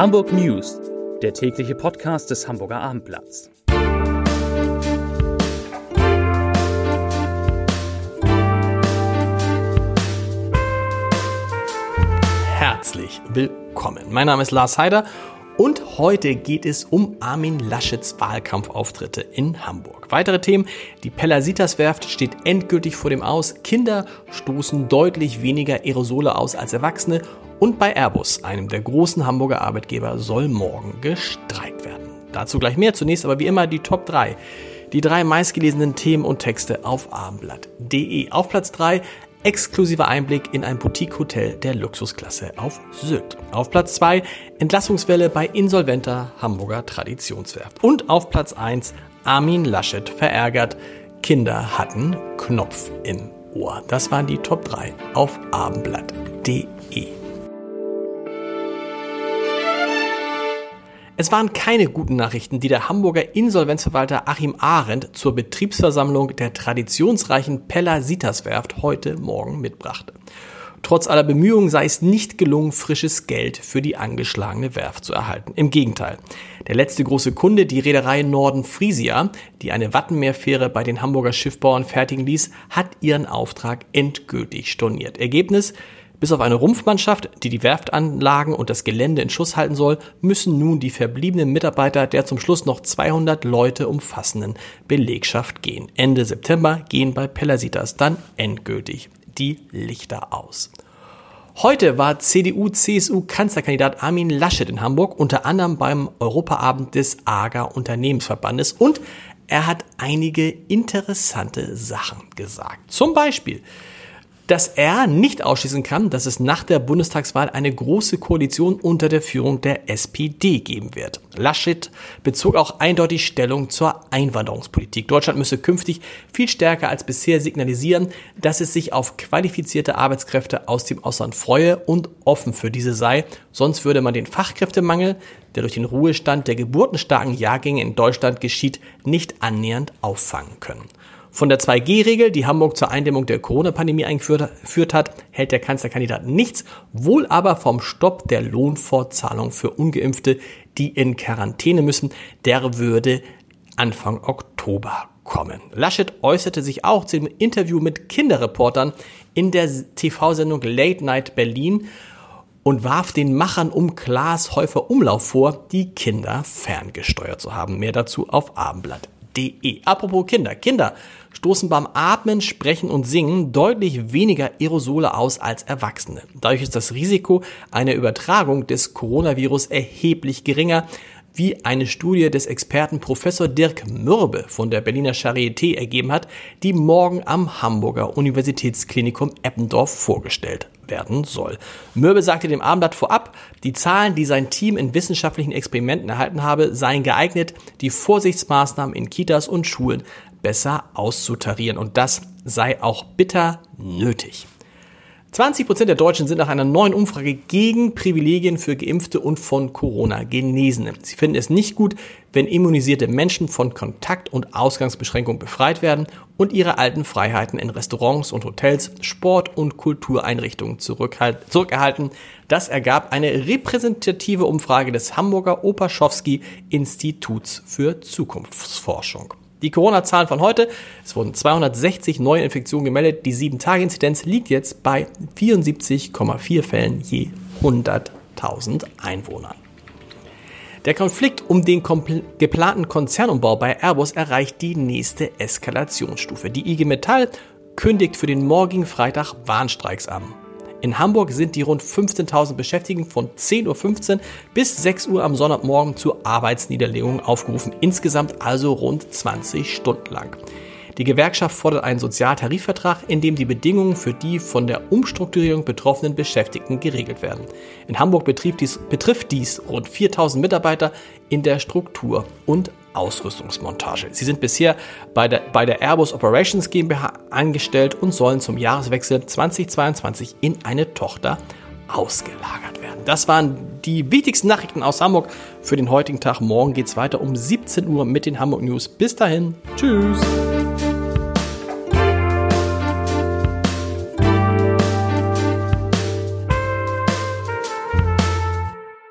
Hamburg News, der tägliche Podcast des Hamburger Abendblatts. Herzlich willkommen. Mein Name ist Lars Heider und heute geht es um Armin Laschets Wahlkampfauftritte in Hamburg. Weitere Themen, die Pellasitas-Werft steht endgültig vor dem Aus, Kinder stoßen deutlich weniger Aerosole aus als Erwachsene und bei Airbus, einem der großen Hamburger Arbeitgeber, soll morgen gestreikt werden. Dazu gleich mehr, zunächst aber wie immer die Top 3. Die drei meistgelesenen Themen und Texte auf abendblatt.de. Auf Platz 3 exklusiver Einblick in ein Boutique-Hotel der Luxusklasse auf Sylt. Auf Platz 2 Entlassungswelle bei insolventer Hamburger Traditionswerft. Und auf Platz 1 Armin Laschet verärgert, Kinder hatten Knopf im Ohr. Das waren die Top 3 auf abendblatt.de. Es waren keine guten Nachrichten, die der Hamburger Insolvenzverwalter Achim Arendt zur Betriebsversammlung der traditionsreichen Pellasitas-Werft heute Morgen mitbrachte. Trotz aller Bemühungen sei es nicht gelungen, frisches Geld für die angeschlagene Werft zu erhalten. Im Gegenteil. Der letzte große Kunde, die Reederei Norden Frisia, die eine Wattenmeerfähre bei den Hamburger Schiffbauern fertigen ließ, hat ihren Auftrag endgültig storniert. Ergebnis? Bis auf eine Rumpfmannschaft, die die Werftanlagen und das Gelände in Schuss halten soll, müssen nun die verbliebenen Mitarbeiter der zum Schluss noch 200 Leute umfassenden Belegschaft gehen. Ende September gehen bei Pellasitas dann endgültig die Lichter aus. Heute war CDU-CSU-Kanzlerkandidat Armin Laschet in Hamburg, unter anderem beim Europaabend des AGA Unternehmensverbandes und er hat einige interessante Sachen gesagt. Zum Beispiel, dass er nicht ausschließen kann, dass es nach der Bundestagswahl eine große Koalition unter der Führung der SPD geben wird. Laschet bezog auch eindeutig Stellung zur Einwanderungspolitik. Deutschland müsse künftig viel stärker als bisher signalisieren, dass es sich auf qualifizierte Arbeitskräfte aus dem Ausland freue und offen für diese sei, sonst würde man den Fachkräftemangel, der durch den Ruhestand der geburtenstarken Jahrgänge in Deutschland geschieht, nicht annähernd auffangen können. Von der 2G-Regel, die Hamburg zur Eindämmung der Corona-Pandemie eingeführt hat, hält der Kanzlerkandidat nichts, wohl aber vom Stopp der Lohnfortzahlung für Ungeimpfte, die in Quarantäne müssen, der würde Anfang Oktober kommen. Laschet äußerte sich auch zu dem Interview mit Kinderreportern in der TV-Sendung Late Night Berlin und warf den Machern um Klaas Häufer Umlauf vor, die Kinder ferngesteuert zu haben. Mehr dazu auf abendblatt.de. Apropos Kinder. Kinder stoßen beim Atmen, Sprechen und Singen deutlich weniger Aerosole aus als Erwachsene. Dadurch ist das Risiko einer Übertragung des Coronavirus erheblich geringer, wie eine Studie des Experten Professor Dirk Mürbe von der Berliner Charité ergeben hat, die morgen am Hamburger Universitätsklinikum Eppendorf vorgestellt werden soll. Mürbe sagte dem Abendblatt vorab, die Zahlen, die sein Team in wissenschaftlichen Experimenten erhalten habe, seien geeignet, die Vorsichtsmaßnahmen in Kitas und Schulen besser auszutarieren. Und das sei auch bitter nötig. 20 Prozent der Deutschen sind nach einer neuen Umfrage gegen Privilegien für Geimpfte und von Corona Genesene. Sie finden es nicht gut, wenn immunisierte Menschen von Kontakt- und Ausgangsbeschränkungen befreit werden und ihre alten Freiheiten in Restaurants und Hotels, Sport- und Kultureinrichtungen zurückerhalten. Das ergab eine repräsentative Umfrage des Hamburger Opaschowski Instituts für Zukunftsforschung. Die Corona-Zahlen von heute, es wurden 260 neue Infektionen gemeldet. Die 7-Tage-Inzidenz liegt jetzt bei 74,4 Fällen je 100.000 Einwohnern. Der Konflikt um den geplanten Konzernumbau bei Airbus erreicht die nächste Eskalationsstufe. Die IG Metall kündigt für den morgigen Freitag Warnstreiks an. In Hamburg sind die rund 15.000 Beschäftigten von 10.15 Uhr bis 6 Uhr am Sonntagmorgen zur Arbeitsniederlegung aufgerufen. Insgesamt also rund 20 Stunden lang. Die Gewerkschaft fordert einen Sozialtarifvertrag, in dem die Bedingungen für die von der Umstrukturierung betroffenen Beschäftigten geregelt werden. In Hamburg dies, betrifft dies rund 4000 Mitarbeiter in der Struktur- und Ausrüstungsmontage. Sie sind bisher bei der, bei der Airbus Operations GmbH angestellt und sollen zum Jahreswechsel 2022 in eine Tochter ausgelagert werden. Das waren die wichtigsten Nachrichten aus Hamburg für den heutigen Tag. Morgen geht es weiter um 17 Uhr mit den Hamburg News. Bis dahin. Tschüss.